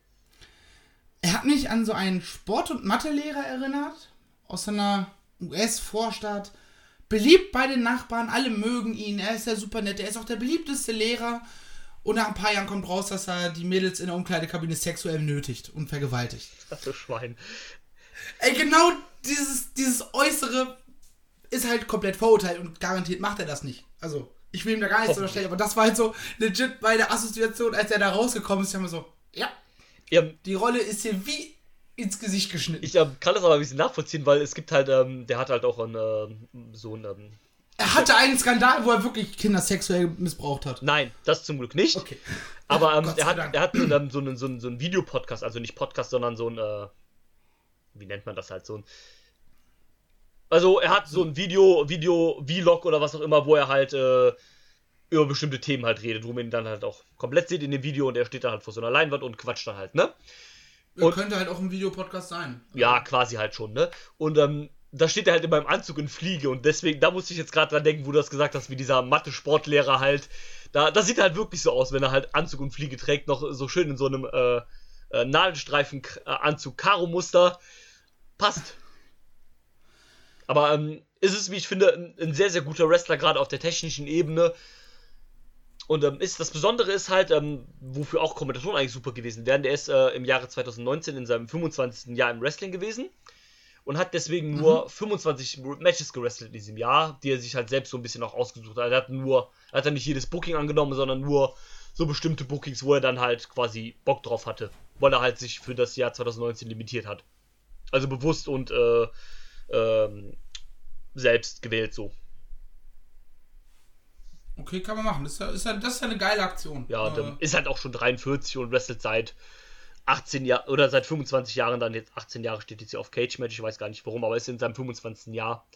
Er hat mich an so einen Sport- und Mathelehrer erinnert, aus einer US-Vorstadt. Beliebt bei den Nachbarn, alle mögen ihn, er ist ja super nett, er ist auch der beliebteste Lehrer. Und nach ein paar Jahren kommt raus, dass er die Mädels in der Umkleidekabine sexuell nötigt und vergewaltigt. Das ist Schwein. Ey, genau dieses, dieses Äußere ist halt komplett verurteilt und garantiert macht er das nicht. Also, ich will ihm da gar nichts unterstellen, aber das war halt so legit meine Assoziation, als er da rausgekommen ist. Ich hab mir so, ja, Ja, die Rolle ist hier wie ins Gesicht geschnitten. Ich ähm, kann das aber ein bisschen nachvollziehen, weil es gibt halt, ähm, der hat halt auch einen, ähm, so einen, ähm, er hatte einen Skandal, wo er wirklich Kinder sexuell missbraucht hat. nein, das zum Glück nicht. Okay. Aber <laughs> ähm, er hat, er hat so einen, so einen, so einen, so einen Videopodcast, also nicht Podcast, sondern so ein, äh, wie nennt man das halt, so ein, also er hat so ein Video, Video, Vlog oder was auch immer, wo er halt, äh, über bestimmte Themen halt redet, wo man ihn dann halt auch komplett sieht in dem Video und er steht dann halt vor so einer Leinwand und quatscht dann halt, ne? Und- könnte halt auch ein Videopodcast sein. Ja, quasi halt schon, ne? Und ähm, da steht er halt in meinem Anzug und Fliege und deswegen, da musste ich jetzt gerade dran denken, wo du das gesagt hast, wie dieser Mathe-Sportlehrer halt. Da, das sieht halt wirklich so aus, wenn er halt Anzug und Fliege trägt, noch so schön in so einem äh, äh, Nadelstreifen-Anzug Karo-Muster. Passt. Aber ähm, ist es, wie ich finde, ein, ein sehr, sehr guter Wrestler, gerade auf der technischen Ebene. Und ähm, ist, das Besondere ist halt, ähm, wofür auch Kommentatoren eigentlich super gewesen wären, der ist äh, im Jahre 2019 in seinem 25. Jahr im Wrestling gewesen und hat deswegen nur 25 Matches gewrestelt in diesem Jahr, die er sich halt selbst so ein bisschen auch ausgesucht hat. Er hat nur, er hat dann nicht jedes Booking angenommen, sondern nur so bestimmte Bookings, wo er dann halt quasi Bock drauf hatte, weil er halt sich für das Jahr 2019 limitiert hat. Also bewusst und äh, ähm, selbst gewählt so. Okay, kann man machen. Das ist ja, ist ja, das ist ja eine geile Aktion. Ja, äh, ist halt auch schon 43 und wrestelt seit 18 Jahren oder seit 25 Jahren dann jetzt 18 Jahre steht jetzt hier auf Cage Match. Ich weiß gar nicht warum, aber ist in seinem 25. Jahr.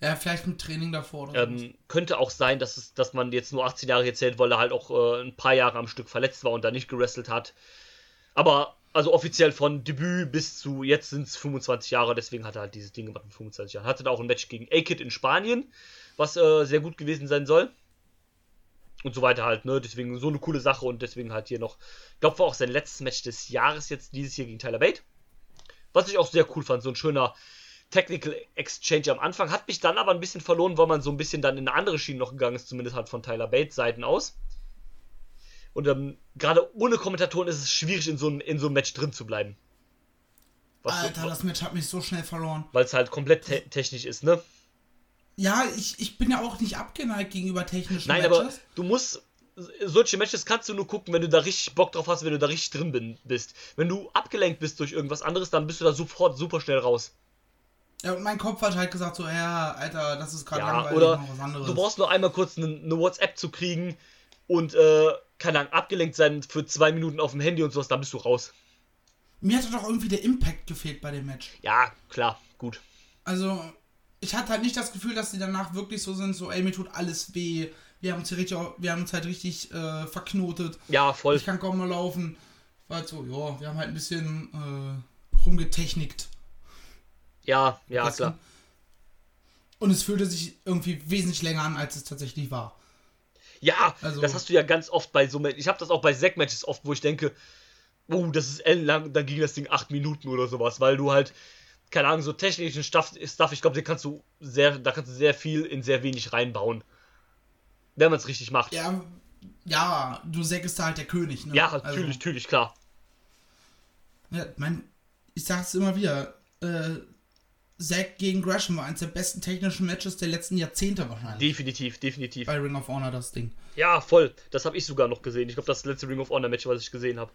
ja, vielleicht mit Training davor oder so. Ähm, könnte auch sein, dass, es, dass man jetzt nur 18 Jahre gezählt, weil er halt auch äh, ein paar Jahre am Stück verletzt war und da nicht gewrestelt hat. Aber also offiziell von Debüt bis zu jetzt sind es 25 Jahre, deswegen hat er halt dieses Ding gemacht mit 25 Jahren. Hatte da auch ein Match gegen A-Kid in Spanien, was äh, sehr gut gewesen sein soll. Und so weiter halt, ne? Deswegen so eine coole Sache und deswegen halt hier noch, ich glaube, war auch sein letztes Match des Jahres jetzt, dieses hier gegen Tyler Bate. Was ich auch sehr cool fand, so ein schöner Technical Exchange am Anfang. Hat mich dann aber ein bisschen verloren, weil man so ein bisschen dann in eine andere Schiene noch gegangen ist, zumindest halt von Tyler Bates Seiten aus. Und ähm, gerade ohne Kommentatoren ist es schwierig, in so, ein, in so einem Match drin zu bleiben. Was so- Alter, das Match hat mich so schnell verloren. Weil es halt komplett te technisch ist, ne? Ja, ich, ich bin ja auch nicht abgeneigt gegenüber technischen Nein, Matches. aber du musst. Solche Matches kannst du nur gucken, wenn du da richtig Bock drauf hast, wenn du da richtig drin bin, bist. Wenn du abgelenkt bist durch irgendwas anderes, dann bist du da sofort super schnell raus. Ja, und mein Kopf hat halt gesagt so, ja, Alter, das ist gerade Ja, langweilig, oder mach was anderes. du brauchst nur einmal kurz eine, eine WhatsApp zu kriegen und, äh, keine Ahnung, abgelenkt sein für zwei Minuten auf dem Handy und sowas, dann bist du raus. Mir hatte doch irgendwie der Impact gefehlt bei dem Match. Ja, klar, gut. Also, ich hatte halt nicht das Gefühl, dass die danach wirklich so sind, so, ey, mir tut alles weh. Wir haben uns, hier richtig, wir haben uns halt richtig äh, verknotet. Ja, voll. Ich kann kaum mehr laufen. War halt so, ja, wir haben halt ein bisschen äh, rumgetechnikt. Ja, ja, du? klar. Und es fühlte sich irgendwie wesentlich länger an, als es tatsächlich war. Ja, Also- das hast du ja ganz oft bei so. Ich habe das auch bei Zack-Matches oft, wo ich denke, oh, das ist ellenlang, dann ging das Ding acht Minuten oder sowas, weil du halt, keine Ahnung, so technischen Stuff, Stuff ich glaube, den kannst du sehr, da kannst du sehr viel in sehr wenig reinbauen. Wenn man es richtig macht. Ja, Ja, ja, du Zack ist da halt der König, ne? natürlich, Also, natürlich, klar. Ja, mein, ich sag's immer wieder, äh, Zack gegen Gresham war eines der besten technischen Matches der letzten Jahrzehnte wahrscheinlich. Definitiv, definitiv. bei Ring of Honor das Ding. Ja, voll. Das habe ich sogar noch gesehen. Ich glaube, das ist das letzte Ring of Honor Match, was ich gesehen habe.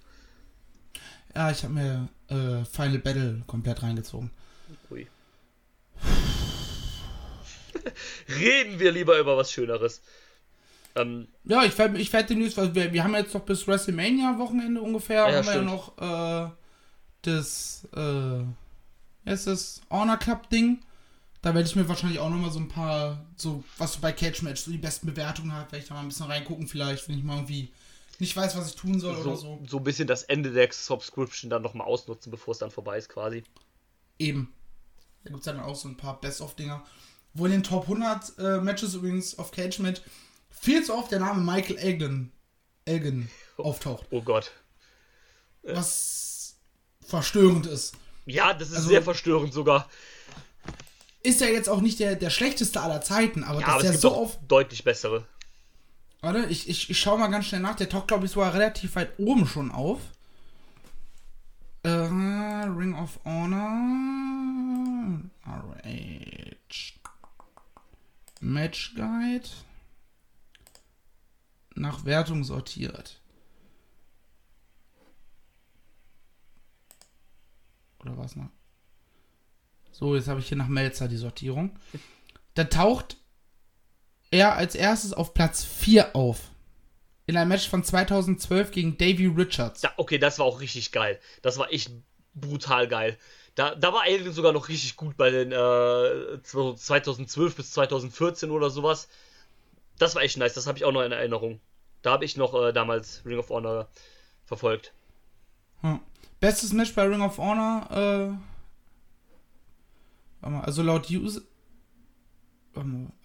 Ja, ich habe mir äh, Final Battle komplett reingezogen. Ui. <laughs> Reden wir lieber über was Schöneres. Ähm, Ja, ich werde ich werd demnächst, weil wir, wir haben jetzt noch bis WrestleMania-Wochenende ungefähr, Ja, haben wir ja stimmt. noch äh, das, äh, heißt das, Honor Club-Ding. Da werde ich mir wahrscheinlich auch nochmal so ein paar, so, was so bei Cage Match, so die besten Bewertungen hat, werde ich da mal ein bisschen reingucken, vielleicht, wenn ich mal irgendwie nicht weiß, was ich tun soll oder so, so. so ein bisschen das Ende der Subscription dann nochmal ausnutzen, bevor es dann vorbei ist, quasi. Eben. Da gibt es dann auch so ein paar Best-of-Dinger. Wo in den Top 100 äh, Matches übrigens auf Cage Match viel zu oft der Name Michael Elgin, Elgin auftaucht. Oh Gott. Was verstörend ist. Ja, das ist Also- sehr verstörend sogar. Ist ja jetzt auch nicht der, der schlechteste aller Zeiten, aber Ja, dass aber der gibt so oft. deutlich bessere. Warte, ich, ich, ich schau mal ganz schnell nach. Der taucht, glaube ich, sogar relativ weit oben schon auf. Äh, Ring of Honor. RH. Match Guide. Nach Wertung sortiert. Oder was noch? So, jetzt habe ich hier nach Melzer die Sortierung. Da taucht er als erstes auf Platz 4 auf. In einem Match von 2012 gegen Davey Richards. Da, okay, das war auch richtig geil. Das war echt brutal geil. Da, da war Alien sogar noch richtig gut bei den äh, 2012 bis 2014 oder sowas. Das war echt nice. Das habe ich auch noch in Erinnerung. Da habe ich noch äh, damals Ring of Honor verfolgt. Hm. Bestes Match bei Ring of Honor, äh, also laut User.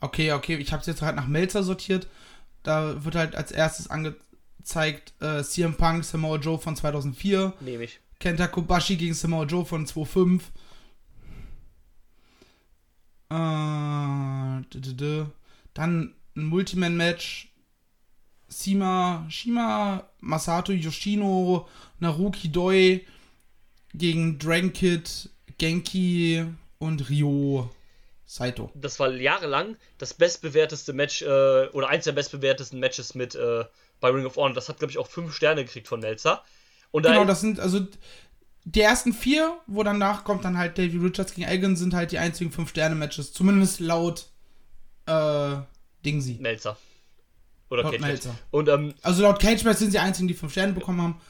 Okay, okay, ich habe es jetzt halt nach Melzer sortiert. Da wird halt als erstes angezeigt äh, CM Punk, Samoa Joe von 2004, Nehme ich. Kenta Kobashi gegen Samoa Joe von 2005. Äh. Dann ein Multiman-Match. Sima, Shima, Masato Yoshino, Naruki Doi gegen Dragon Kid, Genki und Ryo Saito. Das war jahrelang das bestbewerteste Match äh, oder eins der bestbewertesten Matches mit äh, bei Ring of Honor. Das hat, glaube ich, auch fünf Sterne gekriegt von Melzer. Und Genau, das sind also die ersten vier, wo danach kommt dann halt Davey Richards gegen Elgin, sind halt die einzigen 5-Sterne-Matches. Zumindest laut äh, Dingsy. Melzer. Oder Laut Cage Match. Meltzer. Und ähm, Also laut Cage Match sind sie die einzigen, die 5 Sterne bekommen haben.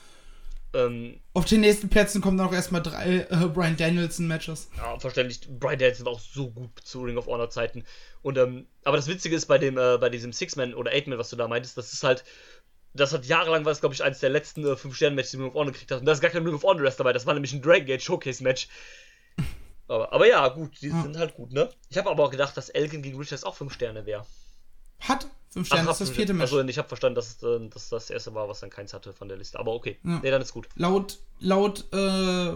ähm, Auf den nächsten Plätzen kommen dann auch erstmal drei äh, Brian Danielson Matches. ja, verständlich, Brian Danielson war auch so gut zu Ring of Honor Zeiten. Und ähm, aber das Witzige ist bei dem, äh, bei diesem Six-Man oder Eight-Man, was du da meintest, das ist halt, das hat jahrelang war es, glaube ich, eines der letzten äh, 5-Sterne-Matches, die Ring of Honor gekriegt hat. Und da ist gar kein Ring of Honor Rest dabei, das war nämlich ein Dragon Gate Showcase-Match. <laughs> Aber, aber ja, gut, die Ja. sind halt gut, ne? Ich habe aber auch gedacht, dass Elgin gegen Richards auch 5 Sterne wäre. Hat 5 Sterne, das ist das vierte Match. Also ich habe verstanden, dass, äh, dass das erste war, was dann keins hatte von der Liste. Aber okay. Ja. Nee, dann ist gut. Laut, laut äh,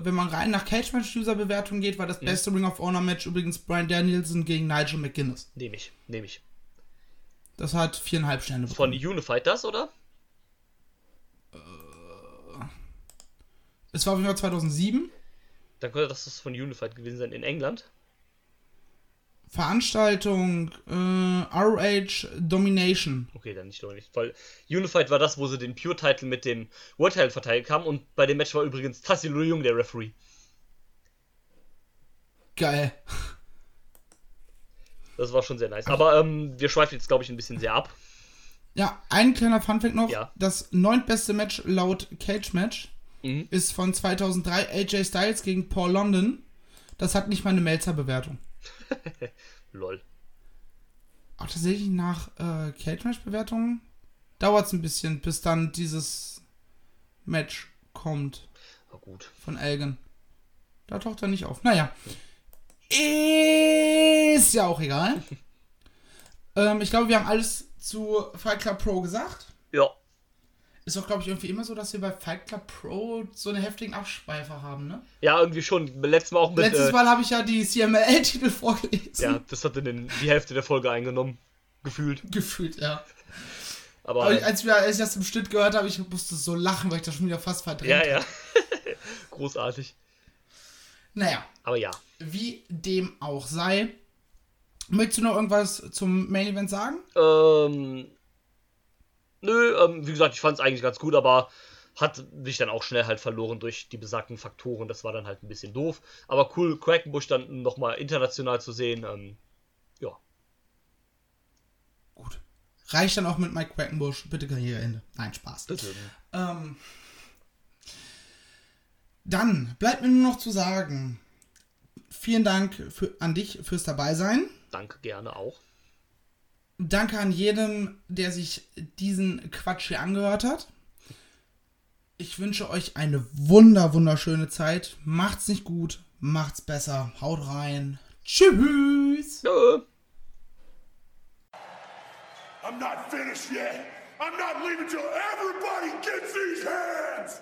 wenn man rein nach Cage Match User Bewertung geht, war das beste Ring of Honor Match übrigens Brian Danielson gegen Nigel McGuinness. Nehme ich. Nehme ich. Das hat viereinhalb Sterne Von bekommen. Unified das, oder? Es war auf jeden Fall 2007. Dann könnte das das von Unified gewesen sein in England. Veranstaltung äh, ROH Domination. Okay, dann nicht, nicht. Weil Unified war das, wo sie den Pure-Title mit dem World Title verteilt haben. Und bei dem Match war übrigens Tassilo Jung der Referee. Geil. Das war schon sehr nice. Aber ähm, wir schweifen jetzt, glaube ich, ein bisschen sehr ab. Ja, ein kleiner Funfact noch. Ja. Das neuntbeste Match laut Cage Match Mhm. ist von 2003 AJ Styles gegen Paul London. Das hat nicht mal eine Melzer-Bewertung. <laughs> Lol. Auch tatsächlich nach äh, Cage Match-Bewertungen dauert es ein bisschen, bis dann dieses Match kommt War gut. von Elgin. Da taucht er nicht auf. Naja. Ist ja auch egal. <laughs> ähm, ich glaube, wir haben alles zu Fight Club Pro gesagt. Ja. Ist auch, glaube ich, irgendwie immer so, dass wir bei Fight Club Pro so eine heftigen Abschweifer haben, ne? Ja, irgendwie schon. Letztes Mal auch mit. Letztes äh, Mal habe ich ja die CML-Titel <laughs> vorgelesen. Ja, das hat den, die Hälfte der Folge eingenommen. Gefühlt. Gefühlt, ja. Aber. Aber als, wir, als ich das im Schnitt gehört habe, ich musste so lachen, weil ich das schon wieder fast verdrängt ja, habe. ja. <laughs> Großartig. Naja, Aber ja. wie dem auch sei. Möchtest du noch irgendwas zum Main Event sagen? Ähm. Nö, ähm, wie gesagt, ich fand es eigentlich ganz gut, aber hat sich dann auch schnell halt verloren durch die besagten Faktoren. Das war dann halt ein bisschen doof. Aber cool, Quackenbush dann nochmal international zu sehen. Ähm, ja. Gut. Reicht dann auch mit Mike Quackenbush. Bitte Karriereende. Nein, Spaß. Bitte. Ähm, dann bleibt mir nur noch zu sagen, vielen Dank für, an dich fürs Dabeisein. Danke gerne auch. Danke an jedem, der sich diesen Quatsch hier angehört hat. Ich wünsche euch eine wunder, wunderschöne Zeit. Macht's nicht gut, macht's besser. Haut rein. Tschüss. I'm not finished yet. I'm not leaving till everybody gets these hands.